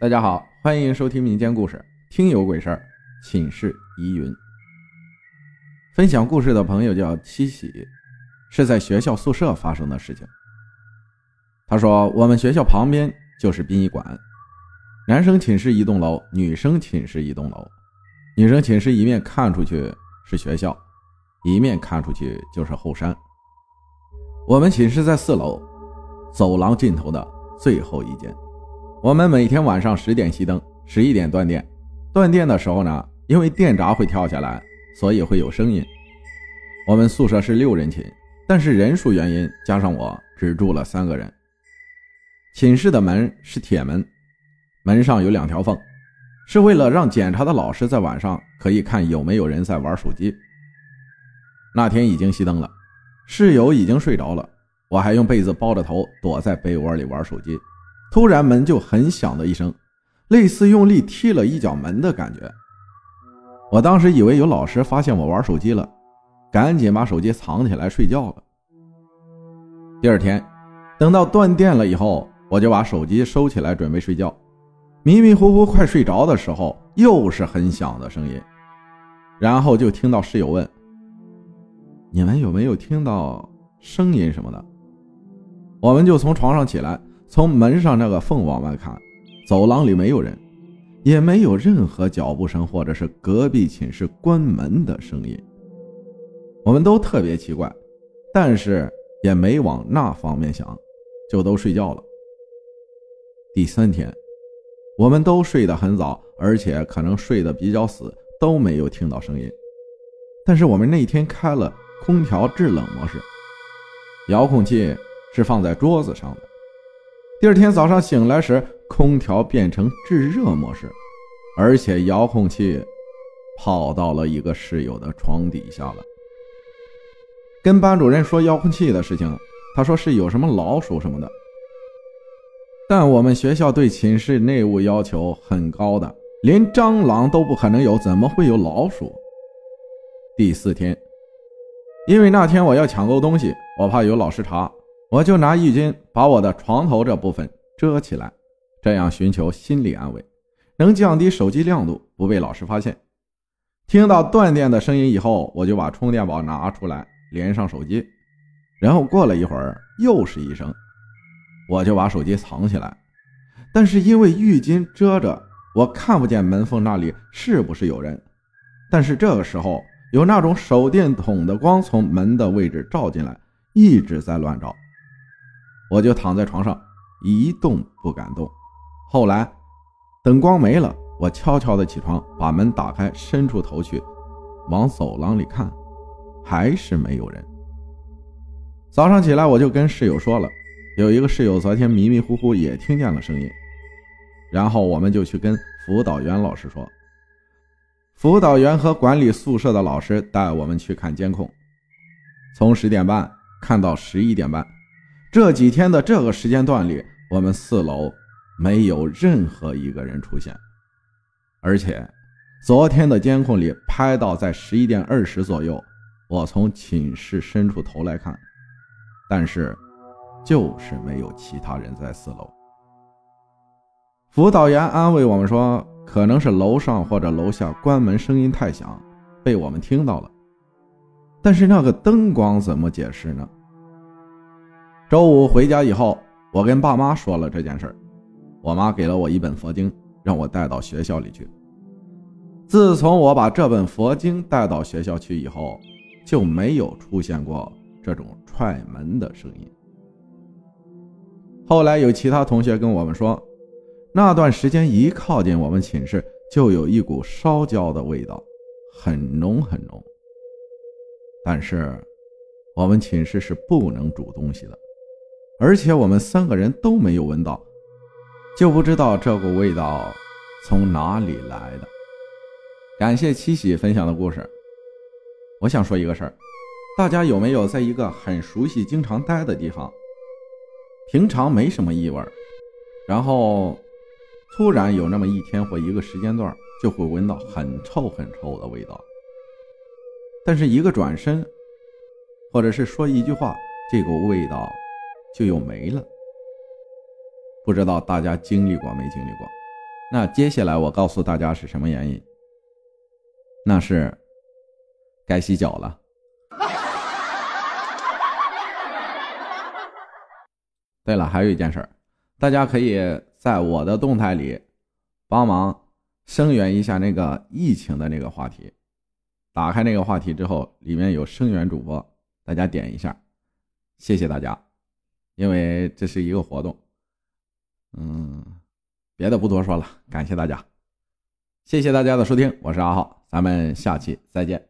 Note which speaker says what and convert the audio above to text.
Speaker 1: 大家好，欢迎收听民间故事，听有鬼事儿，寝室疑云。分享故事的朋友叫七喜，是在学校宿舍发生的事情。他说，我们学校旁边就是殡仪馆，男生寝室一栋楼，女生寝室一栋楼。女生寝室一面看出去是学校，一面看出去就是后山。我们寝室在四楼，走廊尽头的最后一间。我们每天晚上十点熄灯，十一点断电。断电的时候呢，因为电闸会跳下来，所以会有声音。我们宿舍是六人寝，但是人数原因加上我只住了三个人。寝室的门是铁门，门上有两条缝，是为了让检查的老师在晚上可以看有没有人在玩手机。那天已经熄灯了，室友已经睡着了，我还用被子包着头躲在被窝里玩手机。突然，门就很响的一声，类似用力踢了一脚门的感觉。我当时以为有老师发现我玩手机了，赶紧把手机藏起来睡觉了。第二天，等到断电了以后，我就把手机收起来准备睡觉。迷迷糊糊快睡着的时候，又是很响的声音，然后就听到室友问：“你们有没有听到声音什么的？”我们就从床上起来。从门上那个缝往外看，走廊里没有人，也没有任何脚步声，或者是隔壁寝室关门的声音。我们都特别奇怪，但是也没往那方面想，就都睡觉了。第三天，我们都睡得很早，而且可能睡得比较死，都没有听到声音。但是我们那天开了空调制冷模式，遥控器是放在桌子上的。第二天早上醒来时，空调变成制热模式，而且遥控器跑到了一个室友的床底下了。跟班主任说遥控器的事情，他说是有什么老鼠什么的。但我们学校对寝室内务要求很高的，连蟑螂都不可能有，怎么会有老鼠？第四天，因为那天我要抢购东西，我怕有老师查。我就拿浴巾把我的床头这部分遮起来，这样寻求心理安慰，能降低手机亮度，不被老师发现。听到断电的声音以后，我就把充电宝拿出来连上手机，然后过了一会儿又是一声，我就把手机藏起来。但是因为浴巾遮着，我看不见门缝那里是不是有人。但是这个时候有那种手电筒的光从门的位置照进来，一直在乱照。我就躺在床上一动不敢动。后来等光没了，我悄悄的起床，把门打开，伸出头去往走廊里看，还是没有人。早上起来，我就跟室友说了，有一个室友昨天迷迷糊糊也听见了声音，然后我们就去跟辅导员老师说。辅导员和管理宿舍的老师带我们去看监控，从十点半看到十一点半。这几天的这个时间段里，我们四楼没有任何一个人出现，而且昨天的监控里拍到在十一点二十左右，我从寝室伸出头来看，但是就是没有其他人在四楼。辅导员安慰我们说，可能是楼上或者楼下关门声音太响，被我们听到了。但是那个灯光怎么解释呢？周五回家以后，我跟爸妈说了这件事我妈给了我一本佛经，让我带到学校里去。自从我把这本佛经带到学校去以后，就没有出现过这种踹门的声音。后来有其他同学跟我们说，那段时间一靠近我们寝室，就有一股烧焦的味道，很浓很浓。但是我们寝室是不能煮东西的。而且我们三个人都没有闻到，就不知道这股味道从哪里来的。感谢七喜分享的故事。我想说一个事儿，大家有没有在一个很熟悉、经常待的地方，平常没什么异味，然后突然有那么一天或一个时间段，就会闻到很臭很臭的味道。但是一个转身，或者是说一句话，这股味道。就又没了，不知道大家经历过没经历过？那接下来我告诉大家是什么原因？那是该洗脚了。对了，还有一件事大家可以在我的动态里帮忙声援一下那个疫情的那个话题。打开那个话题之后，里面有声援主播，大家点一下，谢谢大家，因为这是一个活动。嗯。别的不多说了，感谢大家，谢谢大家的收听，我是阿浩，咱们下期再见。